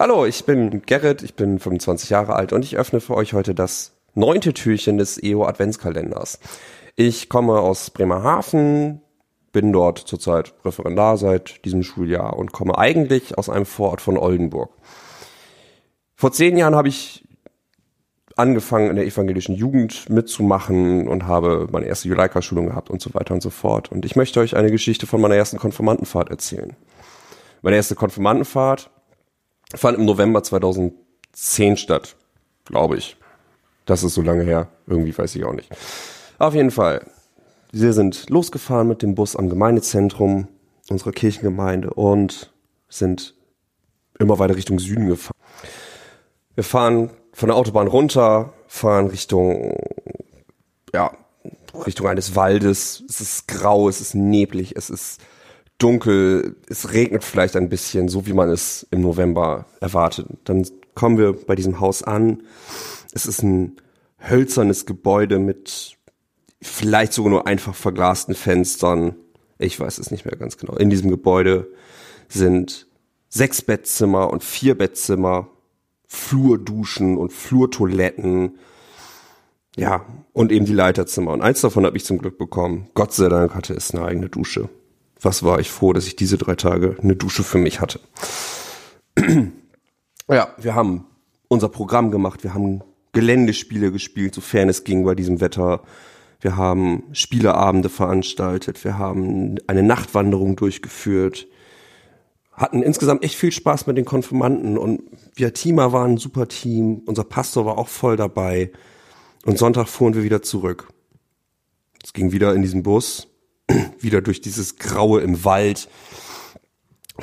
Hallo, ich bin Gerrit, ich bin 25 Jahre alt und ich öffne für euch heute das neunte Türchen des EO Adventskalenders. Ich komme aus Bremerhaven, bin dort zurzeit Referendar seit diesem Schuljahr und komme eigentlich aus einem Vorort von Oldenburg. Vor zehn Jahren habe ich angefangen in der evangelischen Jugend mitzumachen und habe meine erste Juleika-Schulung gehabt und so weiter und so fort. Und ich möchte euch eine Geschichte von meiner ersten Konfirmandenfahrt erzählen. Meine erste Konfirmandenfahrt fand im November 2010 statt, glaube ich. Das ist so lange her. Irgendwie weiß ich auch nicht. Auf jeden Fall. Wir sind losgefahren mit dem Bus am Gemeindezentrum unserer Kirchengemeinde und sind immer weiter Richtung Süden gefahren. Wir fahren von der Autobahn runter, fahren Richtung, ja, Richtung eines Waldes. Es ist grau, es ist neblig, es ist dunkel, es regnet vielleicht ein bisschen, so wie man es im November erwartet. Dann kommen wir bei diesem Haus an. Es ist ein hölzernes Gebäude mit vielleicht sogar nur einfach verglasten Fenstern. Ich weiß es nicht mehr ganz genau. In diesem Gebäude sind sechs Bettzimmer und vier Bettzimmer Flurduschen und Flurtoiletten. Ja, und eben die Leiterzimmer. Und eins davon habe ich zum Glück bekommen. Gott sei Dank hatte es eine eigene Dusche. Was war ich froh, dass ich diese drei Tage eine Dusche für mich hatte. ja, wir haben unser Programm gemacht. Wir haben Geländespiele gespielt, sofern es ging bei diesem Wetter. Wir haben Spieleabende veranstaltet. Wir haben eine Nachtwanderung durchgeführt hatten insgesamt echt viel Spaß mit den Konfirmanden und wir Teamer waren ein super Team. Unser Pastor war auch voll dabei. Und Sonntag fuhren wir wieder zurück. Es ging wieder in diesem Bus, wieder durch dieses Graue im Wald,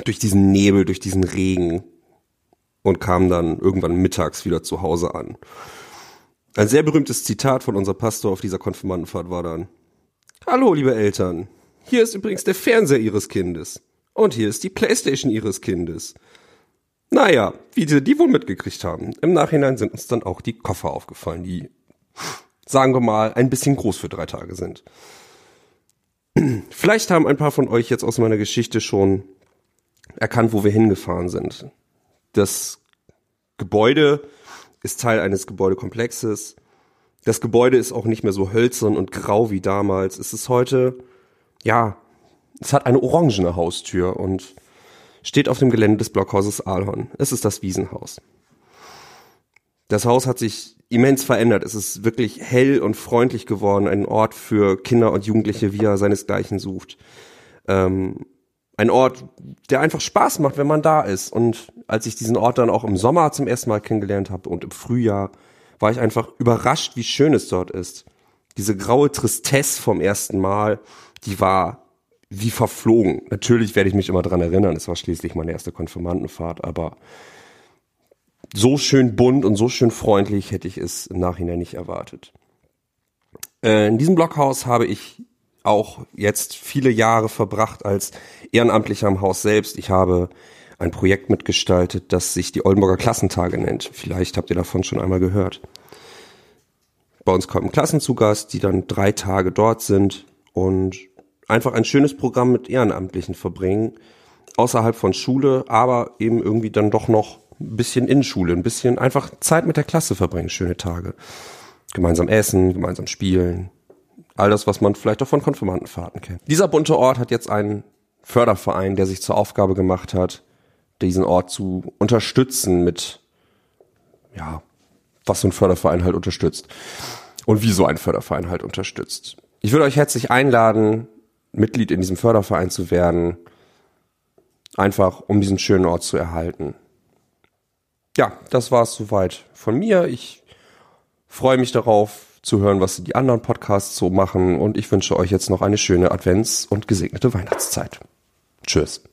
durch diesen Nebel, durch diesen Regen und kam dann irgendwann mittags wieder zu Hause an. Ein sehr berühmtes Zitat von unserem Pastor auf dieser Konfirmandenfahrt war dann, Hallo, liebe Eltern, hier ist übrigens der Fernseher Ihres Kindes. Und hier ist die Playstation ihres Kindes. Naja, wie sie die wohl mitgekriegt haben. Im Nachhinein sind uns dann auch die Koffer aufgefallen, die, sagen wir mal, ein bisschen groß für drei Tage sind. Vielleicht haben ein paar von euch jetzt aus meiner Geschichte schon erkannt, wo wir hingefahren sind. Das Gebäude ist Teil eines Gebäudekomplexes. Das Gebäude ist auch nicht mehr so hölzern und grau wie damals. Es ist heute, ja, es hat eine orangene Haustür und steht auf dem Gelände des Blockhauses Aalhorn. Es ist das Wiesenhaus. Das Haus hat sich immens verändert. Es ist wirklich hell und freundlich geworden. Ein Ort für Kinder und Jugendliche, wie er seinesgleichen sucht. Ähm, ein Ort, der einfach Spaß macht, wenn man da ist. Und als ich diesen Ort dann auch im Sommer zum ersten Mal kennengelernt habe und im Frühjahr, war ich einfach überrascht, wie schön es dort ist. Diese graue Tristesse vom ersten Mal, die war wie verflogen. Natürlich werde ich mich immer dran erinnern, es war schließlich meine erste Konfirmandenfahrt, aber so schön bunt und so schön freundlich hätte ich es im Nachhinein nicht erwartet. Äh, in diesem Blockhaus habe ich auch jetzt viele Jahre verbracht als Ehrenamtlicher am Haus selbst. Ich habe ein Projekt mitgestaltet, das sich die Oldenburger Klassentage nennt. Vielleicht habt ihr davon schon einmal gehört. Bei uns kommen Klassen zu die dann drei Tage dort sind und einfach ein schönes Programm mit Ehrenamtlichen verbringen, außerhalb von Schule, aber eben irgendwie dann doch noch ein bisschen in Schule, ein bisschen einfach Zeit mit der Klasse verbringen, schöne Tage. Gemeinsam essen, gemeinsam spielen, all das, was man vielleicht auch von Konfirmandenfahrten kennt. Dieser bunte Ort hat jetzt einen Förderverein, der sich zur Aufgabe gemacht hat, diesen Ort zu unterstützen mit, ja, was so ein Förderverein halt unterstützt. Und wie so ein Förderverein halt unterstützt. Ich würde euch herzlich einladen, Mitglied in diesem Förderverein zu werden, einfach um diesen schönen Ort zu erhalten. Ja, das war es soweit von mir. Ich freue mich darauf zu hören, was die anderen Podcasts so machen und ich wünsche euch jetzt noch eine schöne Advents- und gesegnete Weihnachtszeit. Tschüss.